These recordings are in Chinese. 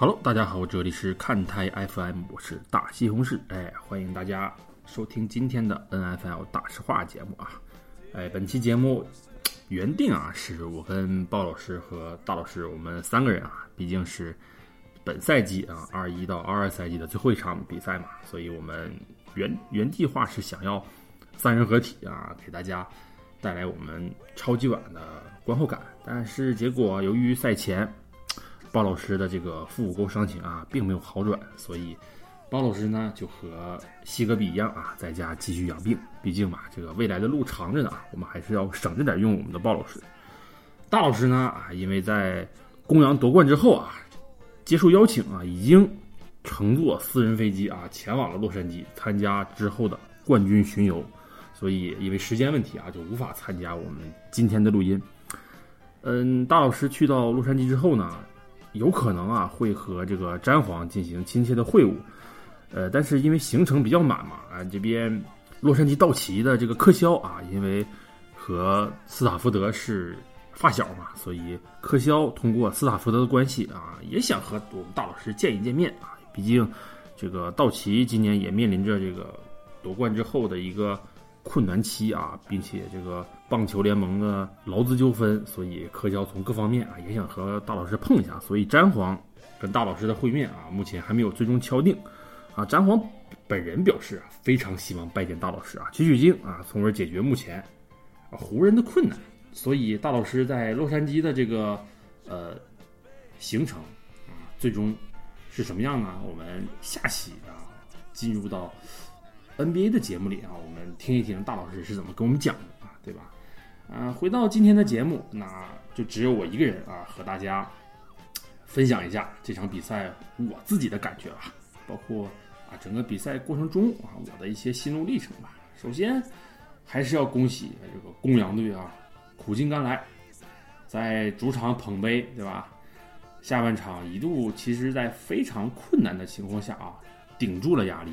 Hello，大家好，这里是看台 FM，我是大西红柿，哎，欢迎大家收听今天的 NFL 大实话节目啊，哎，本期节目原定啊是我跟鲍老师和大老师我们三个人啊，毕竟是本赛季啊二一到二二赛季的最后一场比赛嘛，所以我们原原计划是想要三人合体啊，给大家带来我们超级碗的观后感，但是结果由于赛前。包老师的这个腹股沟伤情啊，并没有好转，所以包老师呢就和西格比一样啊，在家继续养病。毕竟嘛，这个未来的路长着呢，我们还是要省着点用我们的包老师。大老师呢啊，因为在公羊夺冠之后啊，接受邀请啊，已经乘坐私人飞机啊，前往了洛杉矶参加之后的冠军巡游，所以因为时间问题啊，就无法参加我们今天的录音。嗯，大老师去到洛杉矶之后呢。有可能啊，会和这个詹皇进行亲切的会晤，呃，但是因为行程比较满嘛，啊，这边洛杉矶道奇的这个科肖啊，因为和斯塔福德是发小嘛，所以科肖通过斯塔福德的关系啊，也想和我们大老师见一见面啊，毕竟这个道奇今年也面临着这个夺冠之后的一个。困难期啊，并且这个棒球联盟的劳资纠纷，所以柯肖从各方面啊也想和大老师碰一下，所以詹皇跟大老师的会面啊，目前还没有最终敲定啊。詹皇本人表示啊，非常希望拜见大老师啊，取取经啊，从而解决目前啊湖人的困难。所以大老师在洛杉矶的这个呃行程啊，最终是什么样呢？我们下期啊进入到。NBA 的节目里啊，我们听一听大老师是怎么跟我们讲的啊，对吧？啊，回到今天的节目，那就只有我一个人啊，和大家分享一下这场比赛我自己的感觉吧，包括啊整个比赛过程中啊我的一些心路历程吧。首先还是要恭喜这个公羊队啊，苦尽甘来，在主场捧杯，对吧？下半场一度其实，在非常困难的情况下啊，顶住了压力。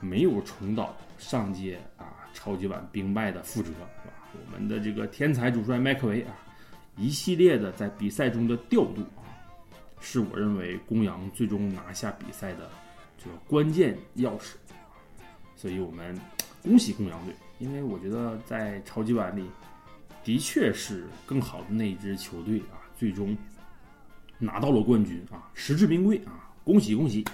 没有重蹈上届啊超级碗兵败的覆辙，我们的这个天才主帅麦克维啊，一系列的在比赛中的调度啊，是我认为公羊最终拿下比赛的这个关键钥匙。所以我们恭喜公羊队，因为我觉得在超级碗里的确是更好的那一支球队啊，最终拿到了冠军啊，实至名归啊，恭喜恭喜！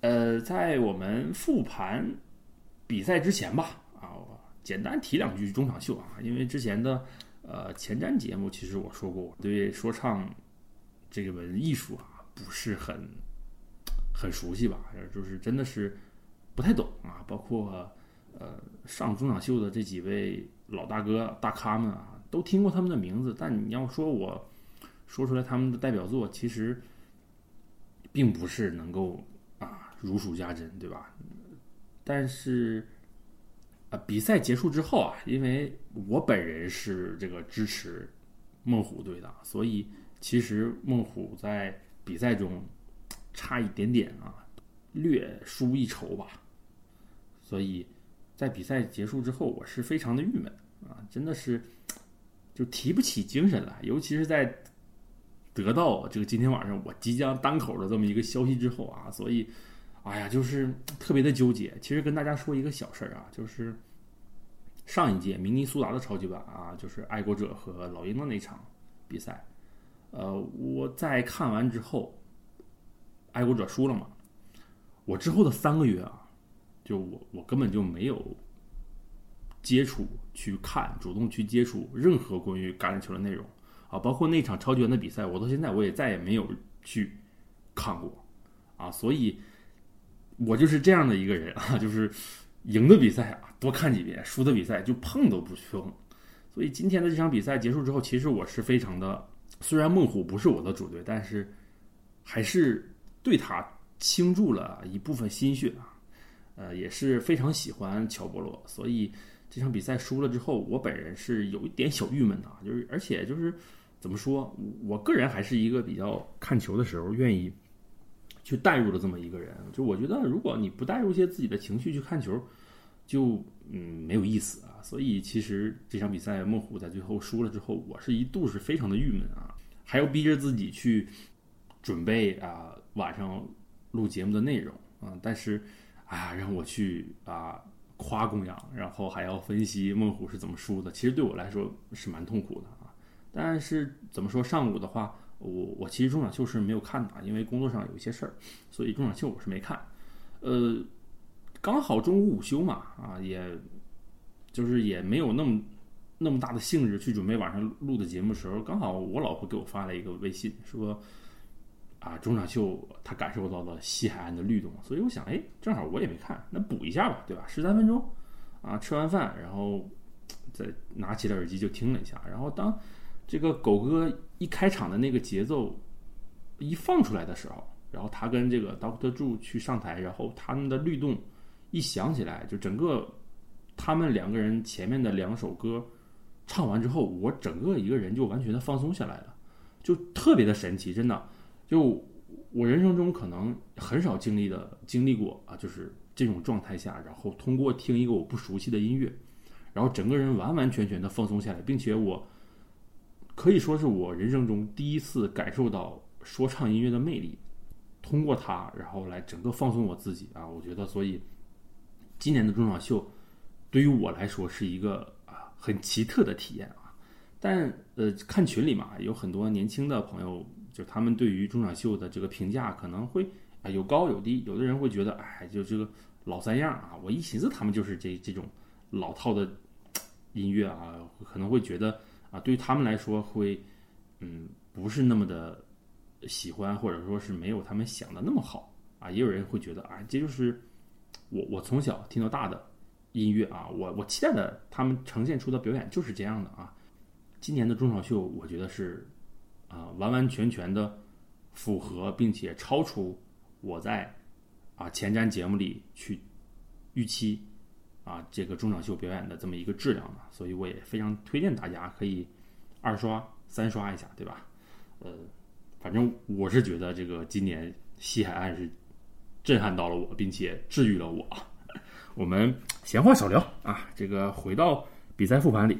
呃，在我们复盘比赛之前吧，简单提两句中场秀啊，因为之前的呃前瞻节目，其实我说过，我对说唱这个门艺术啊不是很很熟悉吧，就是真的是不太懂啊，包括呃上中场秀的这几位老大哥大咖们啊，都听过他们的名字，但你要说我说出来他们的代表作，其实并不是能够啊。如数家珍，对吧？但是，啊，比赛结束之后啊，因为我本人是这个支持孟虎队的，所以其实孟虎在比赛中差一点点啊，略输一筹吧。所以在比赛结束之后，我是非常的郁闷啊，真的是就提不起精神来，尤其是在得到这个今天晚上我即将单口的这么一个消息之后啊，所以。哎呀，就是特别的纠结。其实跟大家说一个小事儿啊，就是上一届明尼苏达的超级碗啊，就是爱国者和老鹰的那场比赛。呃，我在看完之后，爱国者输了嘛。我之后的三个月啊，就我我根本就没有接触去看，主动去接触任何关于橄榄球的内容啊，包括那场超级碗的比赛，我到现在我也再也没有去看过啊，所以。我就是这样的一个人啊，就是赢的比赛啊多看几遍，输的比赛就碰都不去碰。所以今天的这场比赛结束之后，其实我是非常的，虽然孟虎不是我的主队，但是还是对他倾注了一部分心血啊。呃，也是非常喜欢乔波罗，所以这场比赛输了之后，我本人是有一点小郁闷的，就是而且就是怎么说，我个人还是一个比较看球的时候愿意。去带入了这么一个人，就我觉得，如果你不带入一些自己的情绪去看球，就嗯没有意思啊。所以其实这场比赛孟虎在最后输了之后，我是一度是非常的郁闷啊，还要逼着自己去准备啊晚上录节目的内容啊，但是啊让我去啊夸公羊，然后还要分析孟虎是怎么输的，其实对我来说是蛮痛苦的啊。但是怎么说上午的话，我我其实中场秀是没有看的，因为工作上有一些事儿，所以中场秀我是没看。呃，刚好中午午休嘛，啊，也就是也没有那么。那么大的兴致去准备晚上录的节目的时候，刚好我老婆给我发了一个微信，说啊中场秀她感受到了西海岸的律动，所以我想，哎，正好我也没看，那补一下吧，对吧？十三分钟啊，吃完饭，然后再拿起了耳机就听了一下，然后当这个狗哥一开场的那个节奏一放出来的时候，然后他跟这个 Doctor Zhu 去上台，然后他们的律动一响起来，就整个他们两个人前面的两首歌。唱完之后，我整个一个人就完全的放松下来了，就特别的神奇，真的，就我人生中可能很少经历的经历过啊，就是这种状态下，然后通过听一个我不熟悉的音乐，然后整个人完完全全的放松下来，并且我可以说是我人生中第一次感受到说唱音乐的魅力，通过它，然后来整个放松我自己啊，我觉得，所以今年的中场秀对于我来说是一个啊。很奇特的体验啊，但呃，看群里嘛，有很多年轻的朋友，就他们对于中场秀的这个评价可能会啊有高有低，有的人会觉得哎，就这个老三样啊，我一寻思他们就是这这种老套的音乐啊，可能会觉得啊，对于他们来说会嗯不是那么的喜欢，或者说是没有他们想的那么好啊，也有人会觉得啊，这就是我我从小听到大的。音乐啊，我我期待的他们呈现出的表演就是这样的啊。今年的中场秀，我觉得是啊完完全全的符合并且超出我在啊前瞻节目里去预期啊这个中场秀表演的这么一个质量呢，所以我也非常推荐大家可以二刷三刷一下，对吧？呃，反正我是觉得这个今年西海岸是震撼到了我，并且治愈了我。我们闲话少聊啊，这个回到比赛复盘里。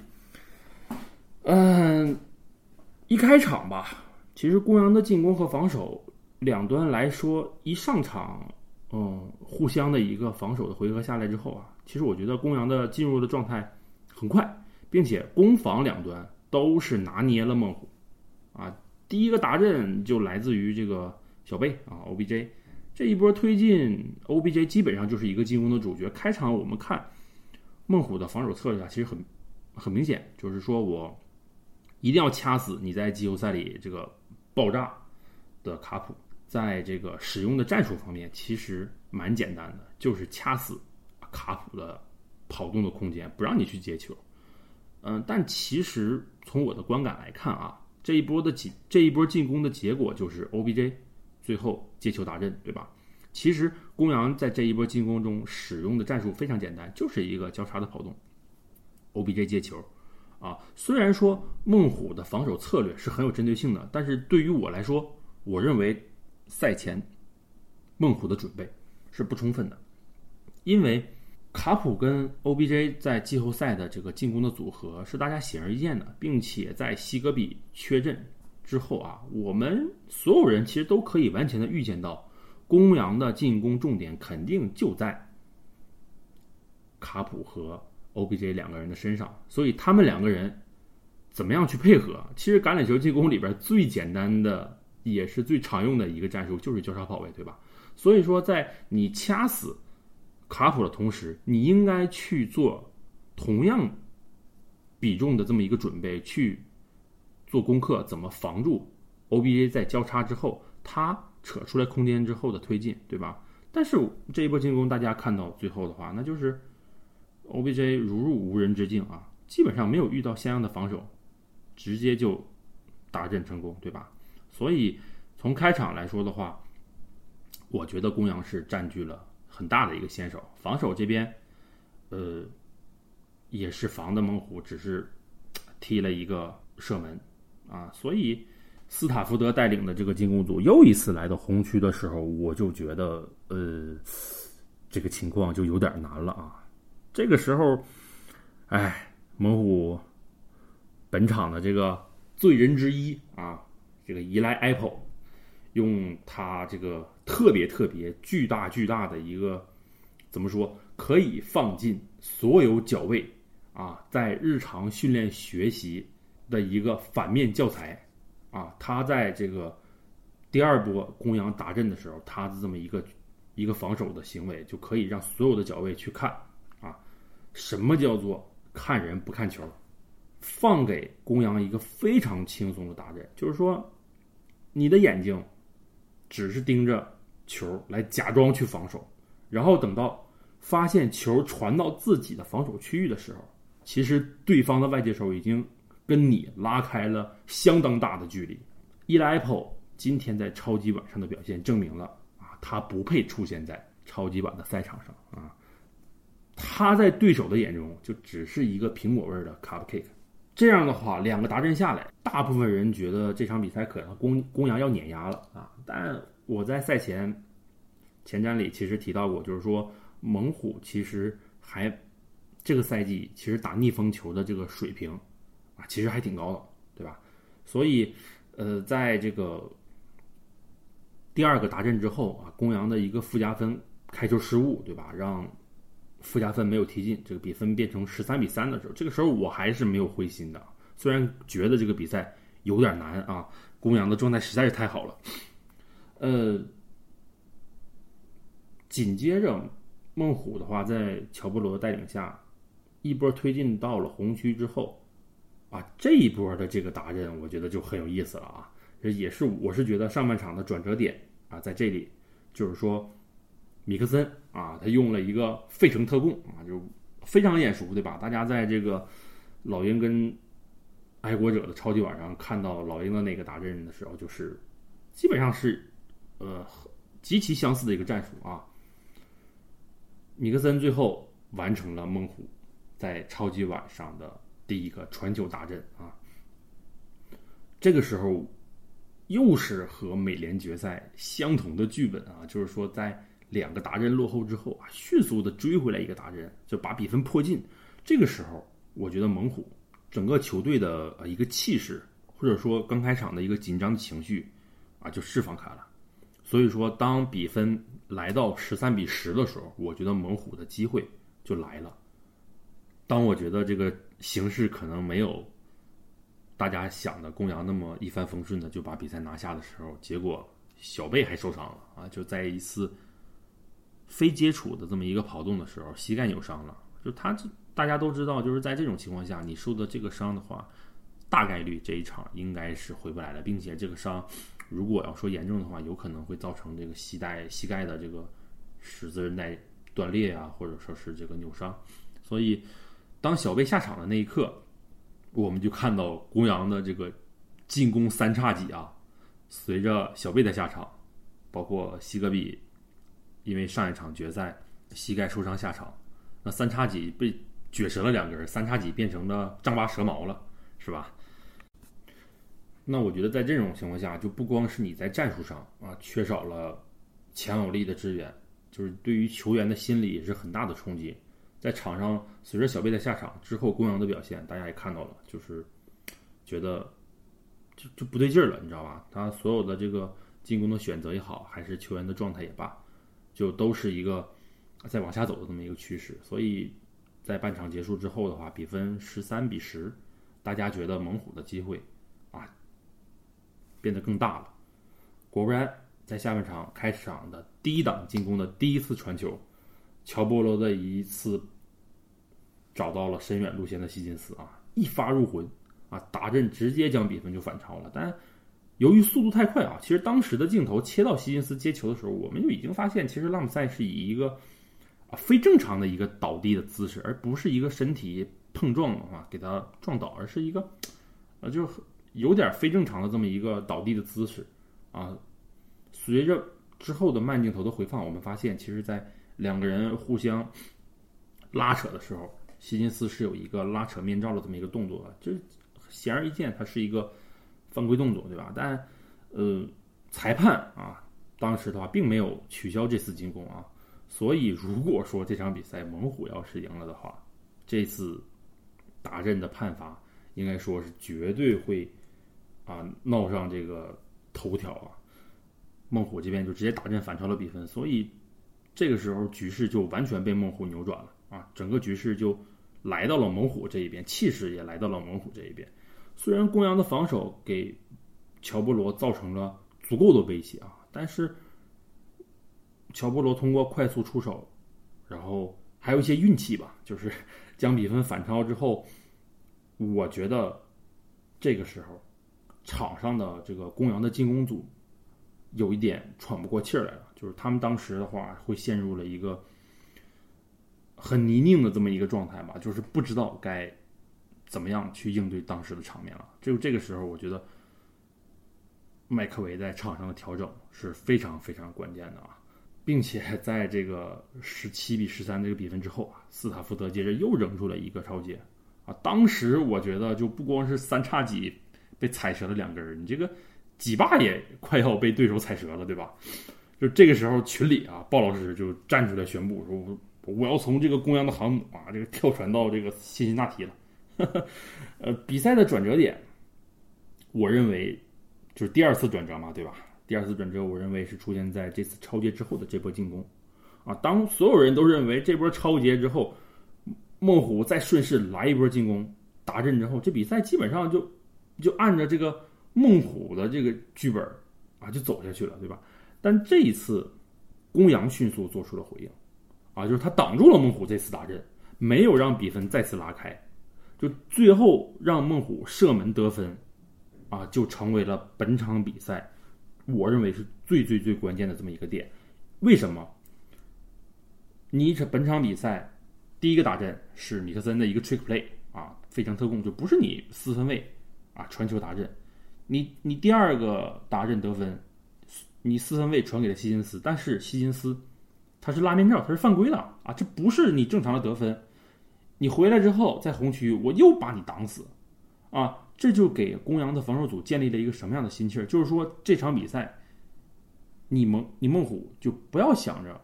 嗯，一开场吧，其实公羊的进攻和防守两端来说，一上场，嗯，互相的一个防守的回合下来之后啊，其实我觉得公羊的进入的状态很快，并且攻防两端都是拿捏了猛虎啊。第一个达阵就来自于这个小贝啊，OBJ。这一波推进，OBJ 基本上就是一个进攻的主角。开场我们看孟虎的防守策略啊，其实很很明显，就是说我一定要掐死你在季后赛里这个爆炸的卡普。在这个使用的战术方面，其实蛮简单的，就是掐死卡普的跑动的空间，不让你去接球。嗯，但其实从我的观感来看啊，这一波的进这一波进攻的结果就是 OBJ。最后接球打阵，对吧？其实公羊在这一波进攻中使用的战术非常简单，就是一个交叉的跑动，OBJ 接球。啊，虽然说孟虎的防守策略是很有针对性的，但是对于我来说，我认为赛前孟虎的准备是不充分的，因为卡普跟 OBJ 在季后赛的这个进攻的组合是大家显而易见的，并且在西格比缺阵。之后啊，我们所有人其实都可以完全的预见到，公羊的进攻重点肯定就在卡普和 OBJ 两个人的身上，所以他们两个人怎么样去配合？其实橄榄球进攻里边最简单的也是最常用的一个战术就是交叉跑位，对吧？所以说，在你掐死卡普的同时，你应该去做同样比重的这么一个准备去。做功课怎么防住 OBJ 在交叉之后，他扯出来空间之后的推进，对吧？但是这一波进攻，大家看到最后的话，那就是 OBJ 如入无人之境啊，基本上没有遇到相应的防守，直接就打阵成功，对吧？所以从开场来说的话，我觉得公羊是占据了很大的一个先手，防守这边，呃，也是防的猛虎，只是踢了一个射门。啊，所以斯塔福德带领的这个进攻组又一次来到红区的时候，我就觉得，呃，这个情况就有点难了啊。这个时候，哎，猛虎本场的这个罪人之一啊，这个依莱 Apple 用他这个特别特别巨大巨大的一个怎么说，可以放进所有脚位啊，在日常训练学习的一个反面教材啊，他在这个第二波公羊打阵的时候，他的这么一个一个防守的行为，就可以让所有的脚位去看啊，什么叫做看人不看球，放给公羊一个非常轻松的打阵，就是说你的眼睛。只是盯着球来假装去防守，然后等到发现球传到自己的防守区域的时候，其实对方的外接手已经跟你拉开了相当大的距离。伊莱 Apple 今天在超级碗上的表现证明了啊，他不配出现在超级碗的赛场上啊，他在对手的眼中就只是一个苹果味的 cupcake。这样的话，两个达阵下来，大部分人觉得这场比赛可能公公羊要碾压了啊。但我在赛前前瞻里其实提到过，就是说猛虎其实还这个赛季其实打逆风球的这个水平啊，其实还挺高的，对吧？所以呃，在这个第二个达阵之后啊，公羊的一个附加分开球失误，对吧？让附加分没有踢进，这个比分变成十三比三的时候，这个时候我还是没有灰心的。虽然觉得这个比赛有点难啊，公羊的状态实在是太好了。呃，紧接着孟虎的话，在乔波罗的带领下，一波推进到了红区之后，啊，这一波的这个达阵，我觉得就很有意思了啊。这也是我是觉得上半场的转折点啊，在这里，就是说。米克森啊，他用了一个费城特供啊，就非常眼熟，对吧？大家在这个老鹰跟爱国者的超级碗上看到老鹰的那个打阵的时候，就是基本上是呃极其相似的一个战术啊。米克森最后完成了猛虎在超级碗上的第一个传球大阵啊。这个时候又是和美联决赛相同的剧本啊，就是说在。两个达阵落后之后啊，迅速的追回来一个达阵，就把比分迫近。这个时候，我觉得猛虎整个球队的呃一个气势，或者说刚开场的一个紧张的情绪啊，就释放开了。所以说，当比分来到十三比十的时候，我觉得猛虎的机会就来了。当我觉得这个形势可能没有大家想的公羊那么一帆风顺的就把比赛拿下的时候，结果小贝还受伤了啊，就在一次。非接触的这么一个跑动的时候，膝盖扭伤了。就他这，大家都知道，就是在这种情况下，你受的这个伤的话，大概率这一场应该是回不来了，并且这个伤，如果要说严重的话，有可能会造成这个膝带、膝盖的这个十字韧带断裂啊，或者说是这个扭伤。所以，当小贝下场的那一刻，我们就看到公羊的这个进攻三叉戟啊，随着小贝的下场，包括西格比。因为上一场决赛膝盖受伤下场，那三叉戟被撅折了两根，三叉戟变成了丈八蛇矛了，是吧？那我觉得在这种情况下，就不光是你在战术上啊缺少了强有力的支援，就是对于球员的心理也是很大的冲击。在场上，随着小贝的下场之后，公羊的表现大家也看到了，就是觉得就就不对劲儿了，你知道吧？他所有的这个进攻的选择也好，还是球员的状态也罢。就都是一个在往下走的这么一个趋势，所以在半场结束之后的话，比分十三比十，大家觉得猛虎的机会变得更大了。果不然，在下半场开场的第一档进攻的第一次传球，乔波罗的一次找到了深远路线的希金斯啊，一发入魂啊，打阵直接将比分就反超了，但。由于速度太快啊，其实当时的镜头切到希金斯接球的时候，我们就已经发现，其实拉姆塞是以一个啊非正常的一个倒地的姿势，而不是一个身体碰撞啊给他撞倒，而是一个呃就是有点非正常的这么一个倒地的姿势啊。随着之后的慢镜头的回放，我们发现，其实在两个人互相拉扯的时候，希金斯是有一个拉扯面罩的这么一个动作的，就是显而易见，他是一个。犯规动作，对吧？但，呃，裁判啊，当时的话并没有取消这次进攻啊，所以如果说这场比赛猛虎要是赢了的话，这次打阵的判罚应该说是绝对会啊闹上这个头条啊。孟虎这边就直接打阵反超了比分，所以这个时候局势就完全被孟虎扭转了啊！整个局势就来到了猛虎这一边，气势也来到了猛虎这一边。虽然公羊的防守给乔波罗造成了足够的威胁啊，但是乔波罗通过快速出手，然后还有一些运气吧，就是 将比分反超之后，我觉得这个时候。场上的这个公羊的进攻组有一点喘不过气儿来了，就是他们当时的话会陷入了一个很泥泞的这么一个状态吧，就是不知道该怎么样去应对当时的场面了。就这个时候，我觉得麦克维在场上的调整是非常非常关键的啊，并且在这个十七比十三这个比分之后啊，斯塔福德接着又扔出了一个超节啊，当时我觉得就不光是三叉戟。被踩折了两根儿，你这个几霸也快要被对手踩折了，对吧？就这个时候，群里啊，鲍老师就站出来宣布说：“我要从这个公羊的航母啊，这个跳船到这个辛辛那提了。”呃，比赛的转折点，我认为就是第二次转折嘛，对吧？第二次转折，我认为是出现在这次超节之后的这波进攻啊。当所有人都认为这波超节之后，孟虎再顺势来一波进攻达阵之后，这比赛基本上就。就按照这个孟虎的这个剧本啊，就走下去了，对吧？但这一次，公羊迅速做出了回应，啊，就是他挡住了孟虎这次打阵，没有让比分再次拉开，就最后让孟虎射门得分，啊，就成为了本场比赛我认为是最最最关键的这么一个点。为什么？你这本场比赛第一个打阵是米克森的一个 trick play 啊，非常特供，就不是你四分卫。啊，传球达阵，你你第二个达阵得分，你四分卫传给了希金斯，但是希金斯他是拉面罩，他是犯规了啊，这不是你正常的得分。你回来之后在红区，我又把你挡死，啊，这就给公羊的防守组建立了一个什么样的心气儿？就是说这场比赛，你猛你猛虎就不要想着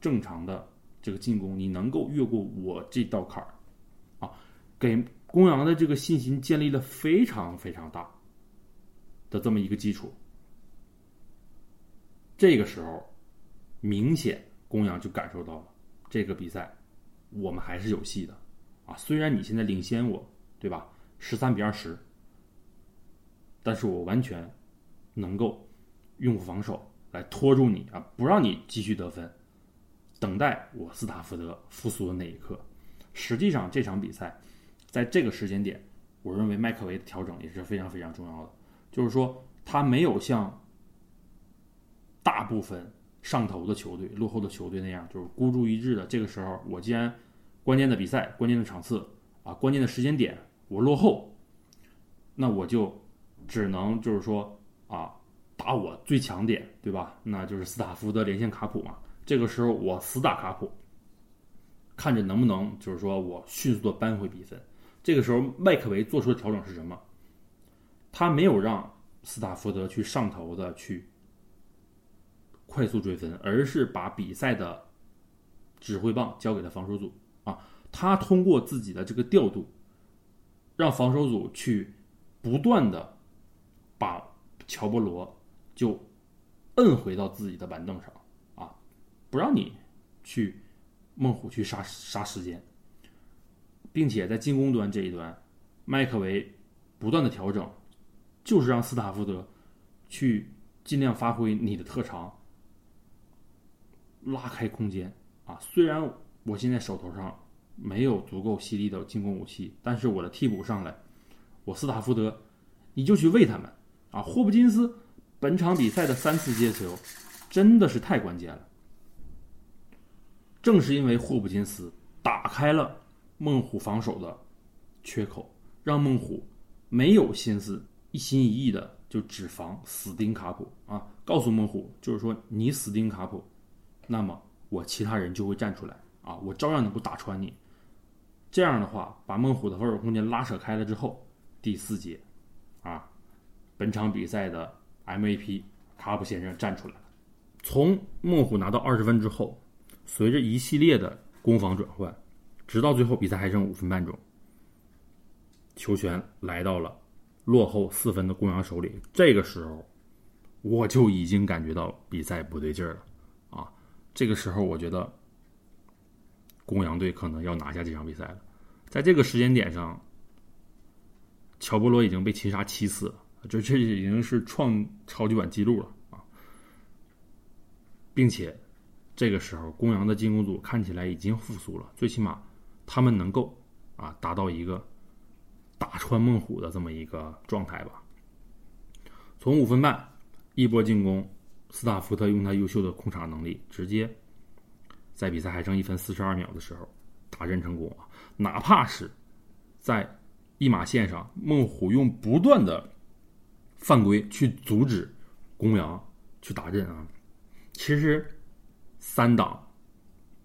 正常的这个进攻，你能够越过我这道坎儿，啊，给。公羊的这个信心建立了非常非常大的这么一个基础，这个时候，明显公羊就感受到了这个比赛我们还是有戏的啊！虽然你现在领先我，对吧？十三比二十，但是我完全能够用防守来拖住你啊，不让你继续得分，等待我斯塔福德复苏的那一刻。实际上这场比赛。在这个时间点，我认为麦克维的调整也是非常非常重要的。就是说，他没有像大部分上头的球队、落后的球队那样，就是孤注一掷的。这个时候，我既然关键的比赛、关键的场次啊、关键的时间点我落后，那我就只能就是说啊，打我最强点，对吧？那就是斯塔福德连线卡普嘛。这个时候，我死打卡普，看着能不能就是说我迅速的扳回比分。这个时候，麦克维做出的调整是什么？他没有让斯塔福德去上头的去快速追分，而是把比赛的指挥棒交给了防守组啊。他通过自己的这个调度，让防守组去不断的把乔波罗就摁回到自己的板凳上啊，不让你去猛虎去杀杀时间。并且在进攻端这一端，麦克维不断的调整，就是让斯塔福德去尽量发挥你的特长，拉开空间啊。虽然我现在手头上没有足够犀利的进攻武器，但是我的替补上来，我斯塔福德，你就去喂他们啊。霍普金斯本场比赛的三次接球真的是太关键了，正是因为霍普金斯打开了。孟虎防守的缺口，让孟虎没有心思一心一意的就只防死盯卡普啊！告诉孟虎，就是说你死盯卡普，那么我其他人就会站出来啊，我照样能够打穿你。这样的话，把孟虎的防守空间拉扯开了之后，第四节啊，本场比赛的 MVP 卡普先生站出来了。从孟虎拿到二十分之后，随着一系列的攻防转换。直到最后，比赛还剩五分半钟，球权来到了落后四分的公羊手里。这个时候，我就已经感觉到比赛不对劲儿了啊！这个时候，我觉得公羊队可能要拿下这场比赛了。在这个时间点上，乔波罗已经被擒杀七次了，这这已经是创超级碗记录了啊！并且这个时候，公羊的进攻组看起来已经复苏了，最起码他们能够啊达到一个打穿猛虎的这么一个状态吧。从五分半一波进攻，斯塔福特用他优秀的控场能力，直接在比赛还剩一分四十二秒的时候打阵成功啊！哪怕是在一码线上，孟虎用不断的犯规去阻止公羊去打阵啊，其实三档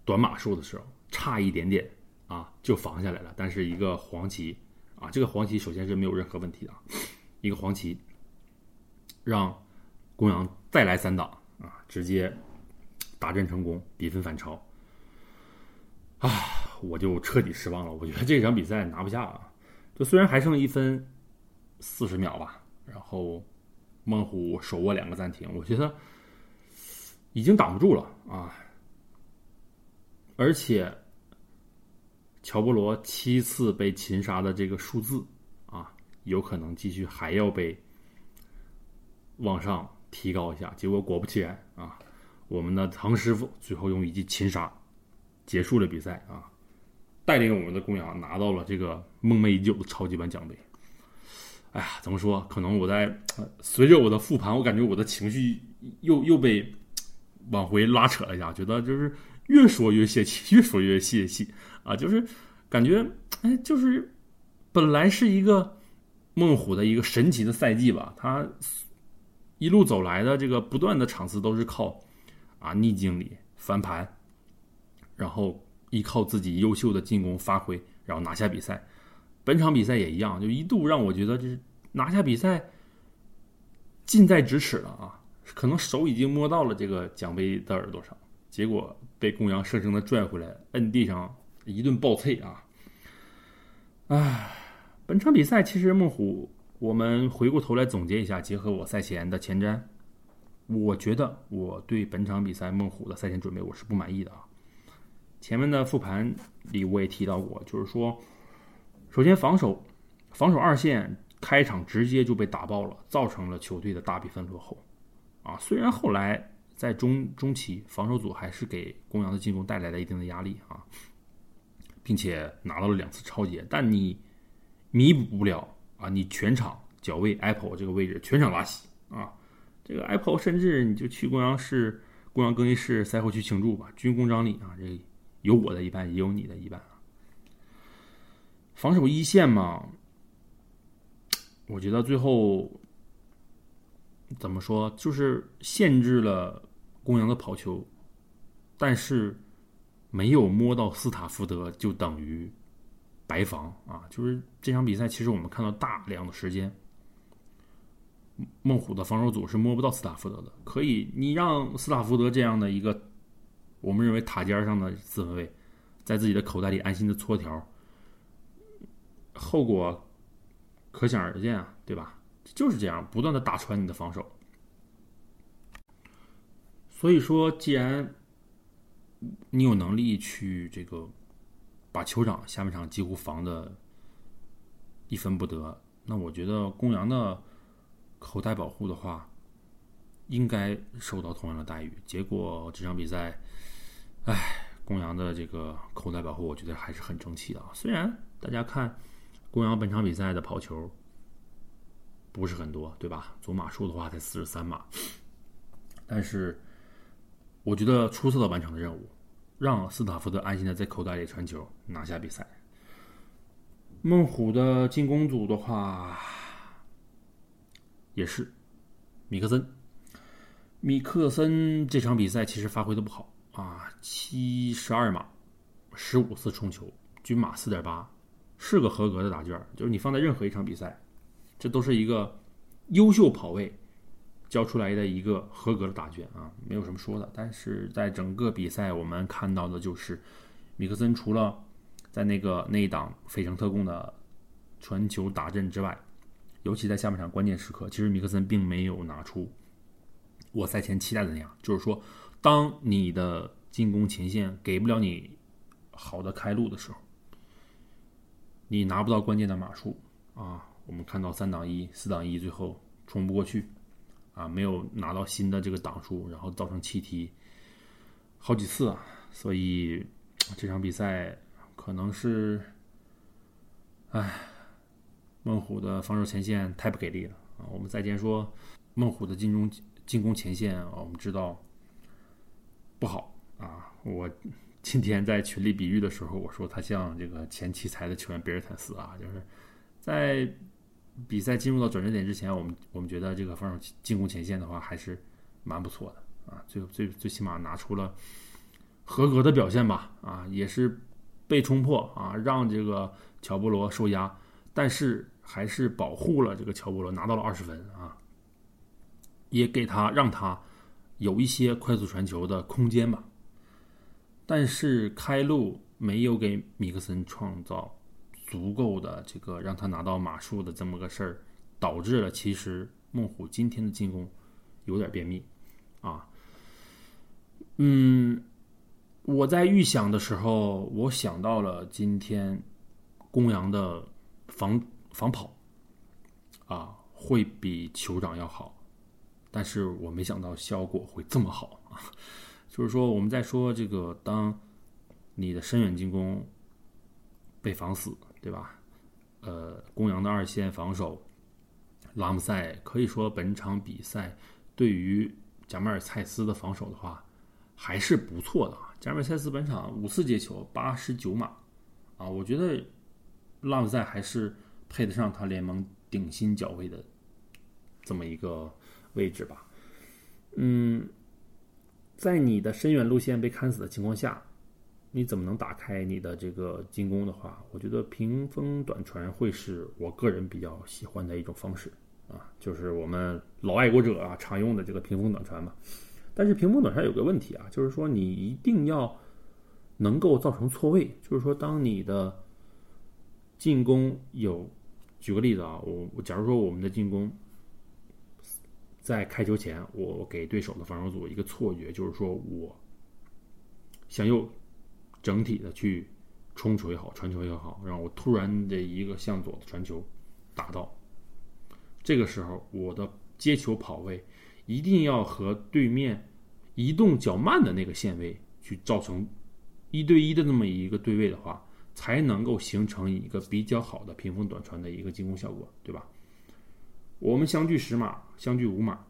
短码数的时候差一点点啊就防下来了，但是一个黄旗啊，这个黄旗首先是没有任何问题的，一个黄旗。让公羊再来三档啊，直接打阵成功，比分反超啊！我就彻底失望了。我觉得这场比赛拿不下啊！就虽然还剩一分四十秒吧，然后孟虎手握两个暂停，我觉得已经挡不住了啊！而且乔波罗七次被擒杀的这个数字啊，有可能继续还要被。往上提高一下，结果果不其然啊，我们的唐师傅最后用一记擒杀结束了比赛啊，带领我们的公羊拿到了这个梦寐已久的超级碗奖杯。哎呀，怎么说？可能我在随着我的复盘，我感觉我的情绪又又被往回拉扯了一下，觉得就是越说越泄气，越说越泄气啊，就是感觉哎，就是本来是一个孟虎的一个神奇的赛季吧，他。一路走来的这个不断的场次都是靠啊逆境里翻盘，然后依靠自己优秀的进攻发挥，然后拿下比赛。本场比赛也一样，就一度让我觉得就是拿下比赛近在咫尺了啊，可能手已经摸到了这个奖杯的耳朵上，结果被公羊生生的拽回来，摁地上一顿暴啐啊！唉，本场比赛其实孟虎。我们回过头来总结一下，结合我赛前的前瞻，我觉得我对本场比赛孟虎的赛前准备我是不满意的啊。前面的复盘里我也提到过，就是说，首先防守，防守二线开场直接就被打爆了，造成了球队的大比分落后。啊，虽然后来在中中期防守组还是给公羊的进攻带来了一定的压力啊，并且拿到了两次超节，但你弥补不了。啊，你全场脚位 Apple 这个位置全场拉稀啊！这个 Apple 甚至你就去公羊市、公羊更衣室赛后去庆祝吧，军功章里啊，这有我的一半，也有你的一半啊。防守一线嘛，我觉得最后怎么说，就是限制了公羊的跑球，但是没有摸到斯塔福德，就等于。白防啊，就是这场比赛，其实我们看到大量的时间，孟虎的防守组是摸不到斯塔福德的。可以，你让斯塔福德这样的一个我们认为塔尖上的四分卫，在自己的口袋里安心的搓条，后果可想而知啊，对吧？就是这样，不断的打穿你的防守。所以说，既然你有能力去这个。把酋长下半场几乎防的一分不得，那我觉得公羊的口袋保护的话，应该受到同样的待遇。结果这场比赛，唉，公羊的这个口袋保护，我觉得还是很争气的啊。虽然大家看公羊本场比赛的跑球不是很多，对吧？总码数的话才四十三码，但是我觉得出色的完成了任务。让斯塔福德安心的在口袋里传球拿下比赛。孟虎的进攻组的话，也是米克森。米克森这场比赛其实发挥的不好啊，七十二码，十五次冲球，均码四点八，是个合格的答卷。就是你放在任何一场比赛，这都是一个优秀跑位。交出来的一个合格的答卷啊，没有什么说的。但是在整个比赛，我们看到的就是米克森除了在那个那一档非常特工的传球打阵之外，尤其在下半场关键时刻，其实米克森并没有拿出我赛前期待的那样，就是说，当你的进攻前线给不了你好的开路的时候，你拿不到关键的码数啊，我们看到三挡一、四挡一，最后冲不过去啊，没有拿到新的这个档数，然后造成弃踢好几次啊，所以这场比赛可能是，唉，孟虎的防守前线太不给力了啊。我们再见说孟虎的进攻进攻前线，我们知道不好啊。我今天在群里比喻的时候，我说他像这个前奇才的球员比尔坦斯啊，就是在比赛进入到转折点之前，我们我们觉得这个防守进攻前线的话还是蛮不错的啊，最最最起码拿出了合格的表现吧啊，也是被冲破啊，让这个乔波罗受压，但是还是保护了这个乔波罗拿到了二十分啊，也给他让他有一些快速传球的空间吧。但是开路没有给米克森创造足够的这个让他拿到码数的这么个事儿，导致了其实孟虎今天的进攻有点便秘啊。嗯，我在预想的时候，我想到了今天公羊的防防跑啊会比酋长要好，但是我没想到效果会这么好啊。就是说，我们在说这个，当你的深远进攻被防死，对吧？呃，公羊的二线防守，拉姆塞可以说本场比赛对于贾马尔蔡斯的防守的话还是不错的啊。贾马尔蔡斯本场五次接球，八十九码啊，我觉得拉姆塞还是配得上他联盟顶薪脚位的这么一个位置吧。嗯。在你的深远路线被砍死的情况下，你怎么能打开你的这个进攻的话？我觉得屏风短传会是我个人比较喜欢的一种方式啊，就是我们老爱国者啊常用的这个屏风短传嘛。但是屏风短传有个问题啊，就是说你一定要能够造成错位，就是说当你的进攻有，举个例子啊，我我假如说我们的进攻。在开球前，我给对手的防守组一个错觉，就是说我向右整体的去冲球也好，传球也好，让我突然的一个向左的传球打到，这个时候我的接球跑位一定要和对面移动较慢的那个线位去造成一对一的那么一个对位的话，才能够形成一个比较好的屏风短传的一个进攻效果，对吧？我们相距十码，相距五码。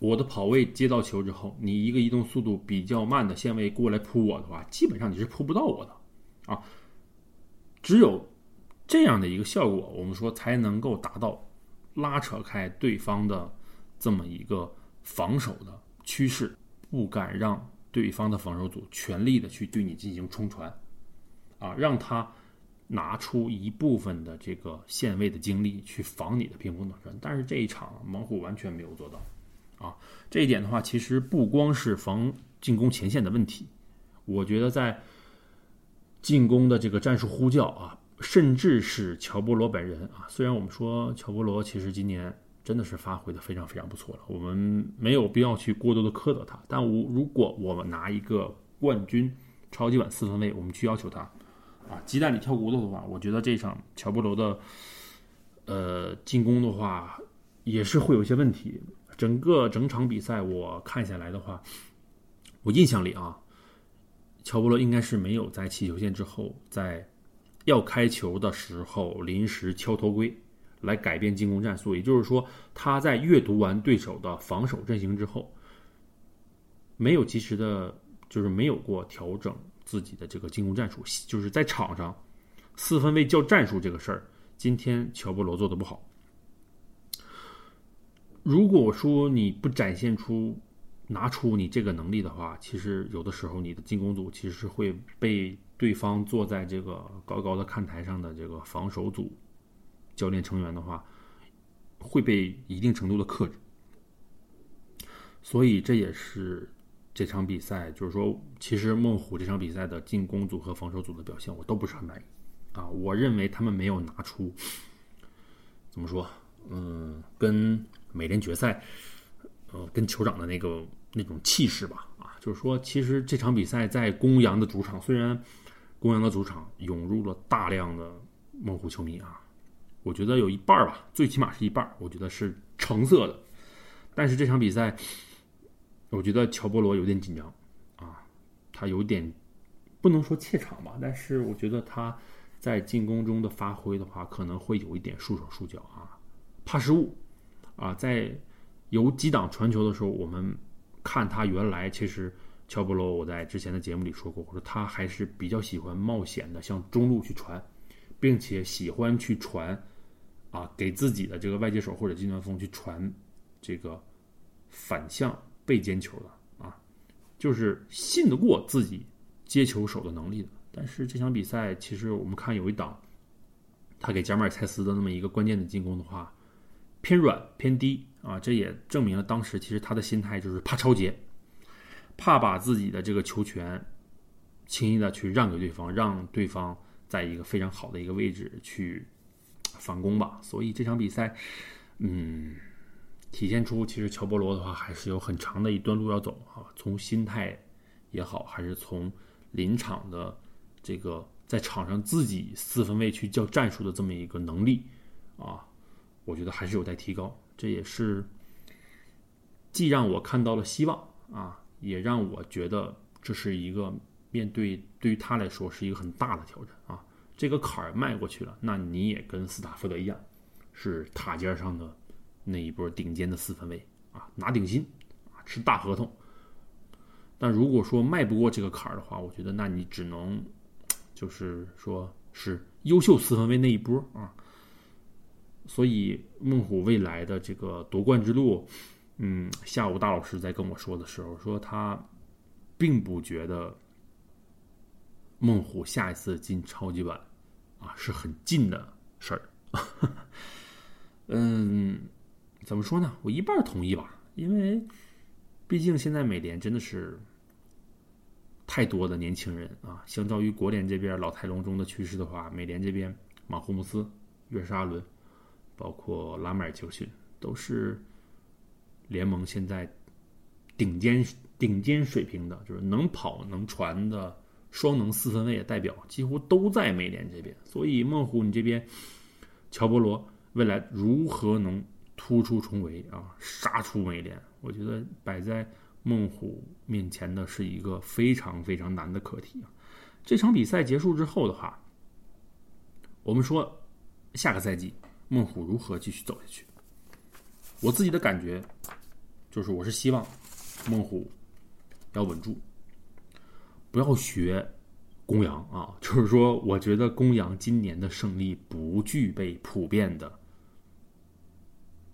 我的跑位接到球之后，你一个移动速度比较慢的线位过来扑我的话，基本上你是扑不到我的啊。只有这样的一个效果，我们说才能够达到拉扯开对方的这么一个防守的趋势，不敢让对方的防守组全力的去对你进行冲传啊，让他。拿出一部分的这个线位的精力去防你的屏风短传，但是这一场猛虎完全没有做到，啊，这一点的话，其实不光是防进攻前线的问题，我觉得在进攻的这个战术呼叫啊，甚至是乔波罗本人啊，虽然我们说乔波罗其实今年真的是发挥的非常非常不错了，我们没有必要去过多的苛责他，但我如果我们拿一个冠军超级碗四分卫，我们去要求他。啊，鸡蛋里挑骨头的话，我觉得这场乔布罗的，呃，进攻的话也是会有一些问题。整个整场比赛我看下来的话，我印象里啊，乔布罗应该是没有在起球线之后，在要开球的时候临时敲头盔来改变进攻战术。也就是说，他在阅读完对手的防守阵型之后，没有及时的，就是没有过调整。自己的这个进攻战术，就是在场上四分卫叫战术这个事儿，今天乔布罗做的不好。如果说你不展现出、拿出你这个能力的话，其实有的时候你的进攻组其实是会被对方坐在这个高高的看台上的这个防守组教练成员的话，会被一定程度的克制。所以这也是。这场比赛就是说，其实孟虎这场比赛的进攻组和防守组的表现我都不是很满意啊。我认为他们没有拿出怎么说，嗯，跟美联决赛，呃，跟酋长的那个那种气势吧，啊，就是说，其实这场比赛在公羊的主场，虽然公羊的主场涌入了大量的猛虎球迷啊，我觉得有一半吧，最起码是一半，我觉得是橙色的。但是这场比赛，我觉得乔波罗有点紧张啊，他有点不能说怯场吧，但是我觉得他在进攻中的发挥的话，可能会有一点束手束脚啊，怕失误啊，在。有几档传球的时候，我们看他原来其实乔布罗，我在之前的节目里说过，我说他还是比较喜欢冒险的，向中路去传，并且喜欢去传啊，给自己的这个外接手或者金端锋去传这个反向背肩球的啊，就是信得过自己接球手的能力的。但是这场比赛，其实我们看有一档，他给加马尔蔡斯的那么一个关键的进攻的话，偏软偏低。啊，这也证明了当时其实他的心态就是怕超节，怕把自己的这个球权轻易的去让给对方，让对方在一个非常好的一个位置去反攻吧。所以这场比赛，嗯，体现出其实乔波罗的话还是有很长的一段路要走啊。从心态也好，还是从临场的这个在场上自己四分卫去叫战术的这么一个能力啊，我觉得还是有待提高。这也是既让我看到了希望啊，也让我觉得这是一个面对对于他来说是一个很大的挑战啊。这个坎儿迈过去了，那你也跟斯塔福德一样，是塔尖上的那一波顶尖的四分卫啊，拿顶薪啊，吃大合同。但如果说迈不过这个坎儿的话，我觉得那你只能就是说是优秀四分卫那一波啊。所以，孟虎未来的这个夺冠之路，嗯，下午大老师在跟我说的时候说，他并不觉得孟虎下一次进超级碗啊是很近的事儿。嗯，怎么说呢？我一半同意吧，因为毕竟现在美联真的是太多的年轻人啊，相较于国联这边老态龙钟的趋势的话，美联这边马霍姆斯、约什阿伦。包括拉梅尔球逊都是联盟现在顶尖顶尖水平的，就是能跑能传的双能四分卫的代表，几乎都在美联这边。所以孟虎，你这边乔波罗未来如何能突出重围啊，杀出美联？我觉得摆在孟虎面前的是一个非常非常难的课题啊。这场比赛结束之后的话，我们说下个赛季。孟虎如何继续走下去？我自己的感觉就是，我是希望孟虎要稳住，不要学公羊啊。就是说，我觉得公羊今年的胜利不具备普遍的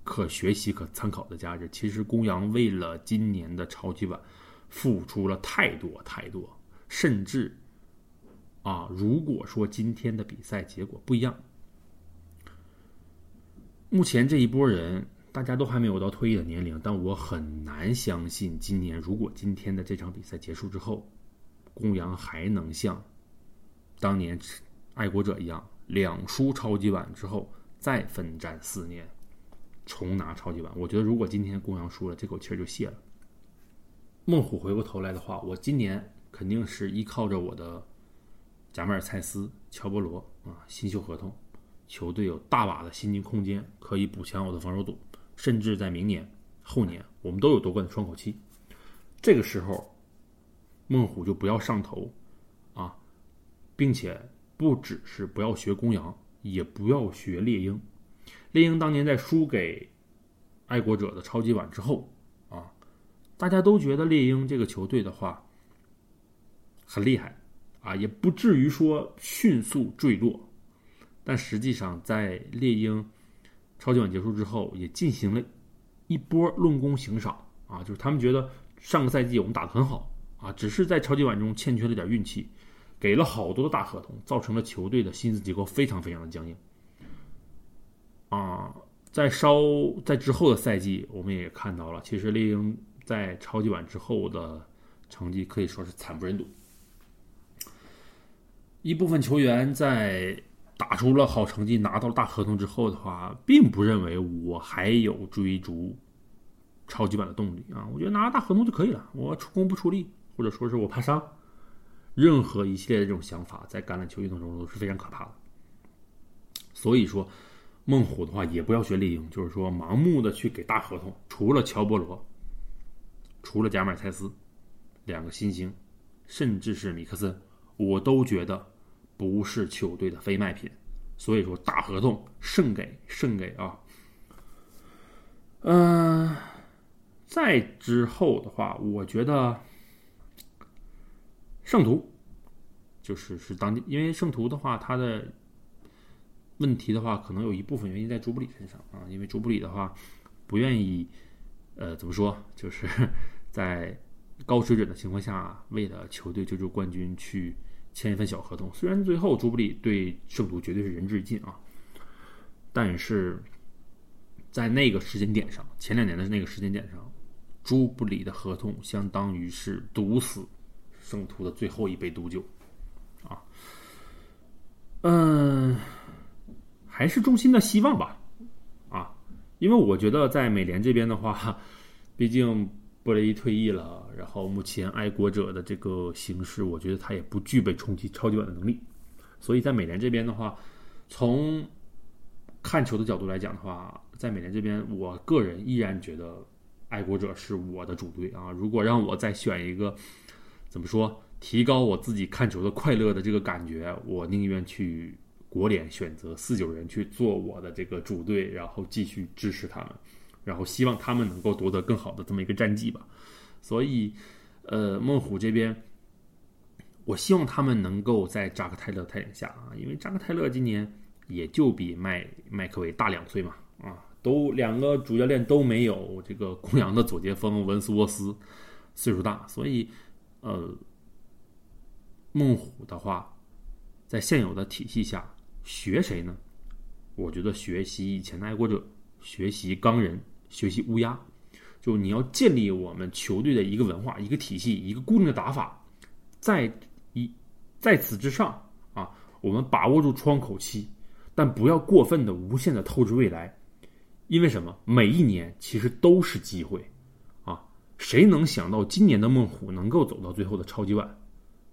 可学习、可参考的价值。其实，公羊为了今年的超级碗付出了太多太多，甚至啊，如果说今天的比赛结果不一样。目前这一波人，大家都还没有到退役的年龄，但我很难相信，今年如果今天的这场比赛结束之后，公羊还能像当年爱国者一样，两输超级碗之后再奋战四年，重拿超级碗。我觉得，如果今天公羊输了，这口气儿就泄了。孟虎回过头来的话，我今年肯定是依靠着我的贾马尔蔡斯、乔波罗啊，新秀合同。球队有大把的薪金空间可以补强我的防守组，甚至在明年、后年，我们都有夺冠的窗口期。这个时候，孟虎就不要上头啊，并且不只是不要学公羊，也不要学猎鹰。猎鹰当年在输给爱国者的超级碗之后啊，大家都觉得猎鹰这个球队的话很厉害啊，也不至于说迅速坠落。但实际上，在猎鹰超级碗结束之后，也进行了一波论功行赏啊，就是他们觉得上个赛季我们打得很好啊，只是在超级碗中欠缺了点运气，给了好多的大合同，造成了球队的薪资结构非常非常的僵硬啊。在稍在之后的赛季，我们也看到了，其实猎鹰在超级碗之后的成绩可以说是惨不忍睹，一部分球员在。打出了好成绩，拿到了大合同之后的话，并不认为我还有追逐超级碗的动力啊！我觉得拿了大合同就可以了，我出工不出力，或者说是我怕伤，任何一系列的这种想法，在橄榄球运动中都是非常可怕的。所以说，孟虎的话也不要学丽英，就是说盲目的去给大合同。除了乔波罗，除了贾马尔泰斯两个新星，甚至是米克森，我都觉得不是球队的非卖品。所以说，大合同胜给胜给啊！嗯。再之后的话，我觉得圣徒就是是当地，因为圣徒的话，他的问题的话，可能有一部分原因在朱布里身上啊，因为朱布里的话不愿意，呃，怎么说，就是 在高水准的情况下，为了球队追逐冠军去签一份小合同。虽然最后朱布里对圣徒绝对是仁至义尽啊，但是在那个时间点上，前两年的那个时间点上。朱布里的合同相当于是毒死圣徒的最后一杯毒酒，啊，嗯，还是衷心的希望吧，啊，因为我觉得在美联这边的话，毕竟布雷伊退役了，然后目前爱国者的这个形势，我觉得他也不具备冲击超级碗的能力，所以在美联这边的话，从看球的角度来讲的话，在美联这边，我个人依然觉得。爱国者是我的主队啊！如果让我再选一个，怎么说，提高我自己看球的快乐的这个感觉，我宁愿去国联选择四九人去做我的这个主队，然后继续支持他们，然后希望他们能够夺得更好的这么一个战绩吧。所以，呃，孟虎这边，我希望他们能够在扎克泰勒带领下啊，因为扎克泰勒今年也就比麦麦克维大两岁嘛，啊。都两个主教练都没有这个公羊的左前锋文斯沃斯岁数大，所以呃，孟虎的话，在现有的体系下学谁呢？我觉得学习以前的爱国者，学习钢人，学习乌鸦，就你要建立我们球队的一个文化、一个体系、一个固定的打法，在一在此之上啊，我们把握住窗口期，但不要过分的、无限的透支未来。因为什么？每一年其实都是机会，啊，谁能想到今年的孟虎能够走到最后的超级碗？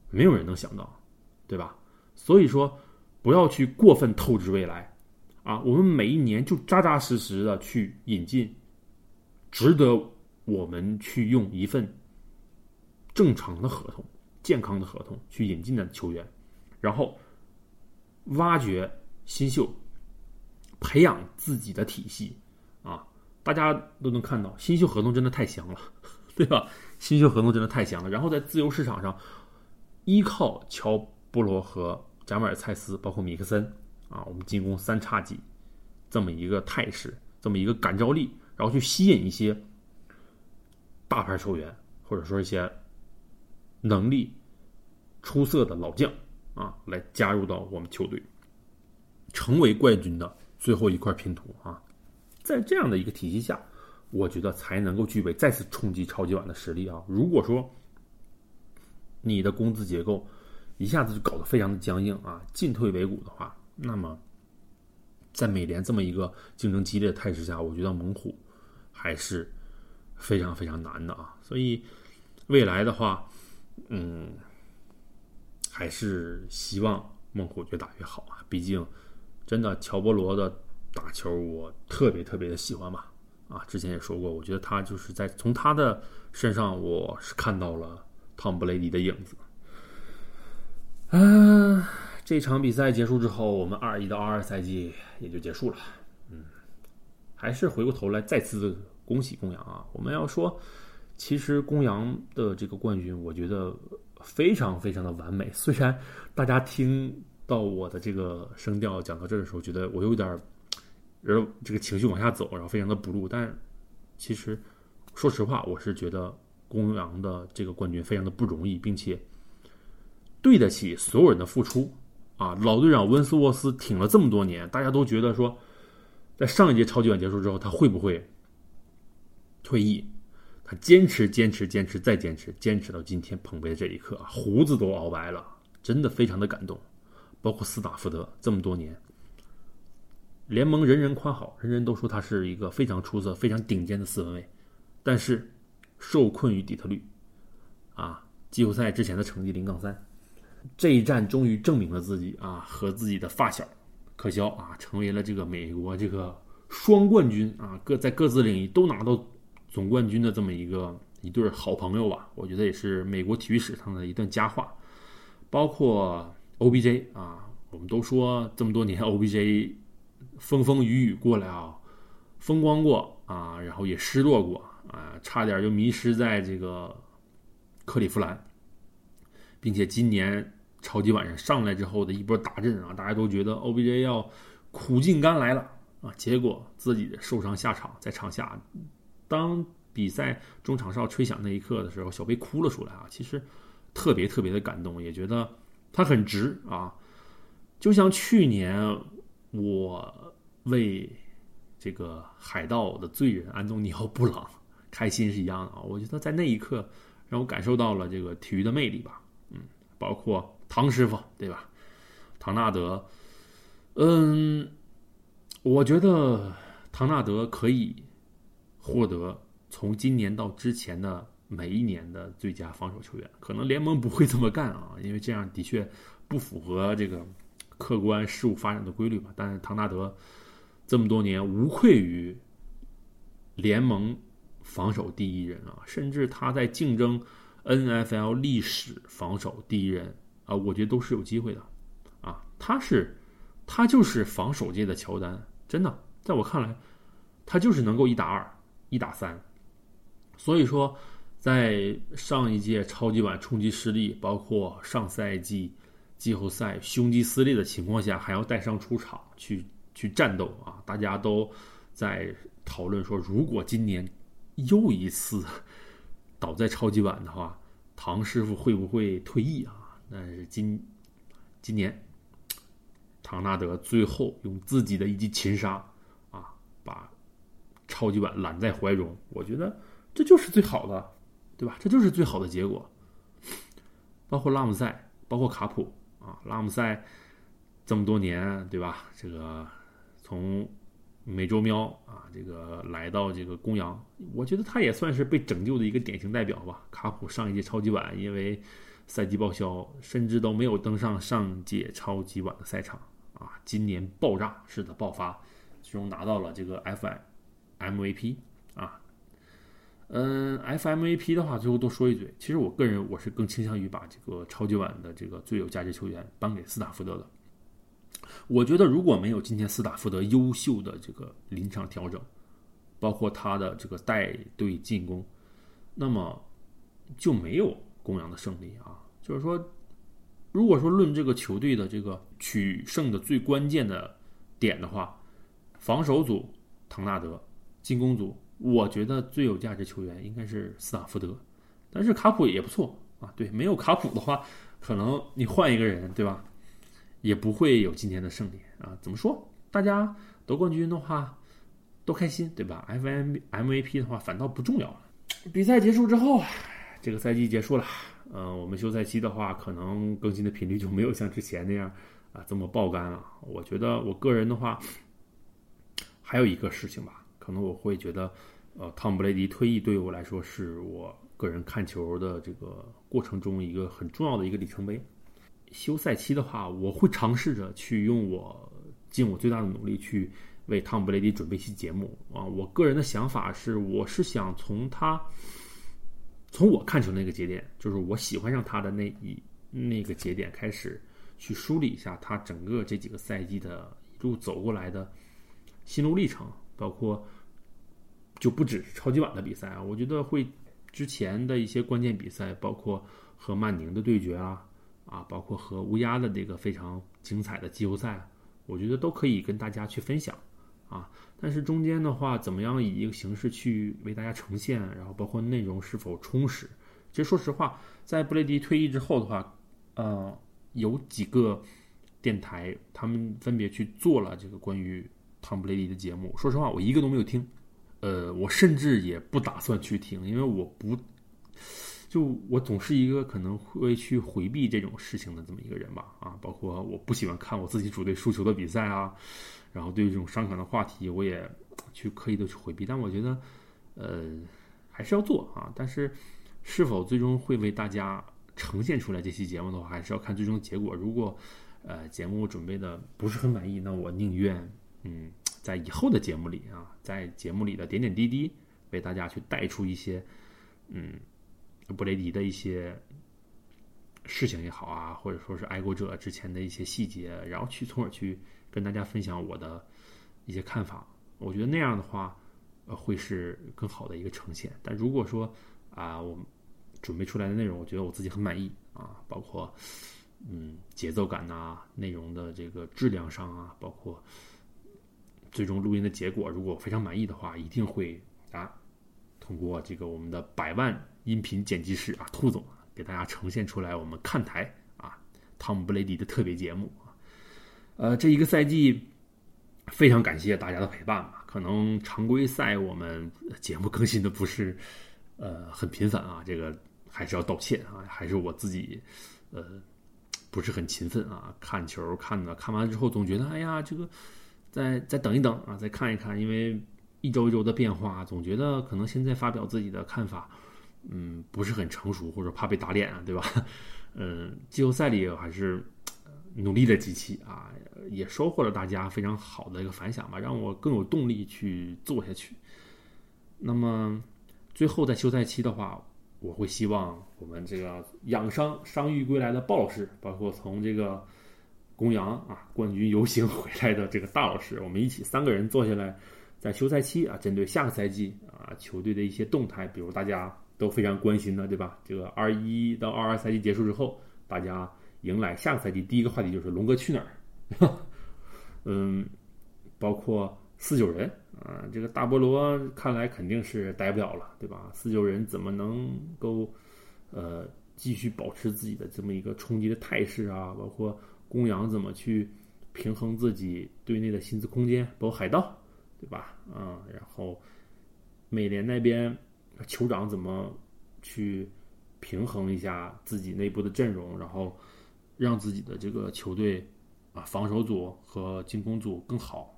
没有人能想到，对吧？所以说，不要去过分透支未来，啊，我们每一年就扎扎实实的去引进，值得我们去用一份正常的合同、健康的合同去引进的球员，然后挖掘新秀。培养自己的体系，啊，大家都能看到新秀合同真的太香了，对吧？新秀合同真的太香了。然后在自由市场上，依靠乔布罗和贾马尔蔡斯，包括米克森，啊，我们进攻三叉戟这么一个态势，这么一个感召力，然后去吸引一些大牌球员，或者说一些能力出色的老将，啊，来加入到我们球队，成为冠军的。最后一块拼图啊，在这样的一个体系下，我觉得才能够具备再次冲击超级碗的实力啊。如果说你的工资结构一下子就搞得非常的僵硬啊，进退维谷的话，那么在美联这么一个竞争激烈的态势下，我觉得猛虎还是非常非常难的啊。所以未来的话，嗯，还是希望孟虎越打越好啊，毕竟。真的，乔波罗的打球我特别特别的喜欢吧？啊，之前也说过，我觉得他就是在从他的身上，我是看到了汤布雷迪的影子。啊，这场比赛结束之后，我们二一到二二赛季也就结束了。嗯，还是回过头来再次恭喜公羊啊！我们要说，其实公羊的这个冠军，我觉得非常非常的完美。虽然大家听。到我的这个声调讲到这的时候，觉得我有点儿，然后这个情绪往下走，然后非常的不入。但其实说实话，我是觉得公羊的这个冠军非常的不容易，并且对得起所有人的付出啊！老队长温斯沃斯挺了这么多年，大家都觉得说，在上一届超级碗结束之后，他会不会退役？他坚持、坚持、坚持再坚持，坚持到今天捧杯的这一刻啊，胡子都熬白了，真的非常的感动。包括斯塔福德这么多年，联盟人人夸好，人人都说他是一个非常出色、非常顶尖的四分卫，但是受困于底特律，啊，季后赛之前的成绩零杠三，这一战终于证明了自己啊和自己的发小可肖啊成为了这个美国这个双冠军啊各在各自领域都拿到总冠军的这么一个一对好朋友吧，我觉得也是美国体育史上的一段佳话，包括 OBJ 啊，我们都说这么多年 OBJ 风风雨雨过来啊，风光过啊，然后也失落过。啊，差点就迷失在这个克利夫兰，并且今年超级晚上上来之后的一波大阵啊，大家都觉得 OBJ 要苦尽甘来了啊，结果自己受伤下场，在场下，当比赛中场哨吹响那一刻的时候，小贝哭了出来啊，其实特别特别的感动，也觉得他很值啊，就像去年我为这个海盗的罪人安东尼奥布朗。开心是一样的啊！我觉得在那一刻让我感受到了这个体育的魅力吧。嗯，包括唐师傅对吧？唐纳德，嗯，我觉得唐纳德可以获得从今年到之前的每一年的最佳防守球员。可能联盟不会这么干啊，因为这样的确不符合这个客观事物发展的规律吧。但是唐纳德这么多年无愧于联盟。防守第一人啊，甚至他在竞争 NFL 历史防守第一人啊，我觉得都是有机会的啊。他是，他就是防守界的乔丹，真的，在我看来，他就是能够一打二、一打三。所以说，在上一届超级碗冲击失利，包括上赛季季后赛胸肌撕裂的情况下，还要带伤出场去去战斗啊，大家都在讨论说，如果今年。又一次倒在超级碗的话，唐师傅会不会退役啊？但是今今年，唐纳德最后用自己的一记擒杀啊，把超级碗揽在怀中。我觉得这就是最好的，对吧？这就是最好的结果。包括拉姆塞，包括卡普啊，拉姆塞这么多年，对吧？这个从。美洲喵啊，这个来到这个公羊，我觉得他也算是被拯救的一个典型代表吧。卡普上一届超级碗因为赛季报销，甚至都没有登上上届超级碗的赛场啊。今年爆炸式的爆发，最终拿到了这个 FI MVP 啊。嗯，FMVP 的话，最后多说一嘴，其实我个人我是更倾向于把这个超级碗的这个最有价值球员颁给斯塔福德的。我觉得如果没有今天斯塔福德优秀的这个临场调整，包括他的这个带队进攻，那么就没有公羊的胜利啊。就是说，如果说论这个球队的这个取胜的最关键的点的话，防守组唐纳德，进攻组我觉得最有价值球员应该是斯塔福德，但是卡普也不错啊。对，没有卡普的话，可能你换一个人，对吧？也不会有今天的胜利啊！怎么说？大家得冠军的话都开心，对吧？F M M V P 的话反倒不重要了。比赛结束之后，这个赛季结束了。嗯，我们休赛期的话，可能更新的频率就没有像之前那样啊这么爆肝了。我觉得我个人的话，还有一个事情吧，可能我会觉得，呃，汤姆布雷迪退役对于我来说是我个人看球的这个过程中一个很重要的一个里程碑。休赛期的话，我会尝试着去用我尽我最大的努力去为汤姆布雷迪准备一期节目啊。我个人的想法是，我是想从他从我看球那个节点，就是我喜欢上他的那一那个节点开始，去梳理一下他整个这几个赛季的一路走过来的心路历程，包括就不止超级碗的比赛啊，我觉得会之前的一些关键比赛，包括和曼宁的对决啊。啊，包括和乌鸦的这个非常精彩的季后赛，我觉得都可以跟大家去分享啊。但是中间的话，怎么样以一个形式去为大家呈现，然后包括内容是否充实？其实说实话，在布雷迪退役之后的话，呃，有几个电台他们分别去做了这个关于汤布雷迪的节目。说实话，我一个都没有听，呃，我甚至也不打算去听，因为我不。就我总是一个可能会去回避这种事情的这么一个人吧，啊，包括我不喜欢看我自己主队输球的比赛啊，然后对于这种伤感的话题，我也去刻意的去回避。但我觉得，呃，还是要做啊。但是是否最终会为大家呈现出来这期节目的话，还是要看最终结果。如果呃节目准备的不是很满意，那我宁愿嗯在以后的节目里啊，在节目里的点点滴滴为大家去带出一些嗯布雷迪的一些。事情也好啊，或者说是爱国者之前的一些细节，然后去从而去跟大家分享我的一些看法。我觉得那样的话，呃，会是更好的一个呈现。但如果说啊，我准备出来的内容，我觉得我自己很满意啊，包括嗯节奏感呐，内容的这个质量上啊，包括最终录音的结果，如果非常满意的话，一定会啊通过这个我们的百万音频剪辑师啊，兔总啊。给大家呈现出来，我们看台啊，汤姆布雷迪的特别节目啊，呃，这一个赛季非常感谢大家的陪伴吧。可能常规赛我们节目更新的不是呃很频繁啊，这个还是要道歉啊，还是我自己呃不是很勤奋啊。看球看的看完之后，总觉得哎呀，这个再再等一等啊，再看一看，因为一周一周的变化，总觉得可能现在发表自己的看法。嗯，不是很成熟，或者怕被打脸啊，对吧？嗯，季后赛里还是努力的机器啊，也收获了大家非常好的一个反响吧，让我更有动力去做下去。那么最后在休赛期的话，我会希望我们这个养伤伤愈归来的鲍老师，包括从这个公羊啊冠军游行回来的这个大老师，我们一起三个人坐下来，在休赛期啊，针对下个赛季啊球队的一些动态，比如大家。都非常关心的，对吧？这个二一到二二赛季结束之后，大家迎来下个赛季第一个话题就是龙哥去哪儿？嗯，包括四九人啊，这个大菠萝看来肯定是待不了了，对吧？四九人怎么能够呃继续保持自己的这么一个冲击的态势啊？包括公羊怎么去平衡自己队内的薪资空间？包括海盗，对吧？啊，然后美联那边。酋长怎么去平衡一下自己内部的阵容，然后让自己的这个球队啊防守组和进攻组更好？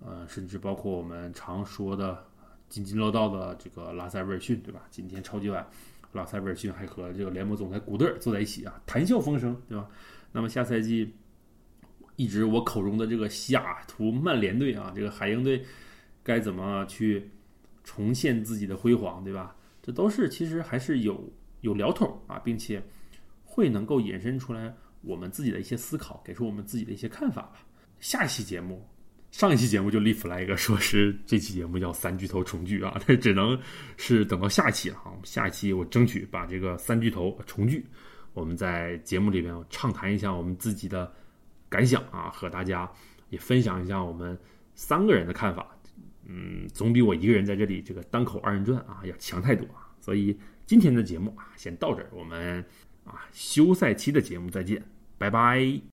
呃，甚至包括我们常说的津津乐道的这个拉塞维尔逊，对吧？今天超级碗，拉塞维尔逊还和这个联盟总裁古德尔坐在一起啊，谈笑风生，对吧？那么下赛季一直我口中的这个西雅图曼联队啊，这个海鹰队该怎么去？重现自己的辉煌，对吧？这都是其实还是有有聊头啊，并且会能够引申出来我们自己的一些思考，给出我们自己的一些看法吧。下一期节目，上一期节目就立 flag 说是这期节目叫三巨头重聚啊，这 只能是等到下期了哈。下一期我争取把这个三巨头重聚，我们在节目里边畅谈一下我们自己的感想啊，和大家也分享一下我们三个人的看法。嗯，总比我一个人在这里这个单口二人转啊要强太多啊！所以今天的节目啊，先到这儿，我们啊休赛期的节目再见，拜拜。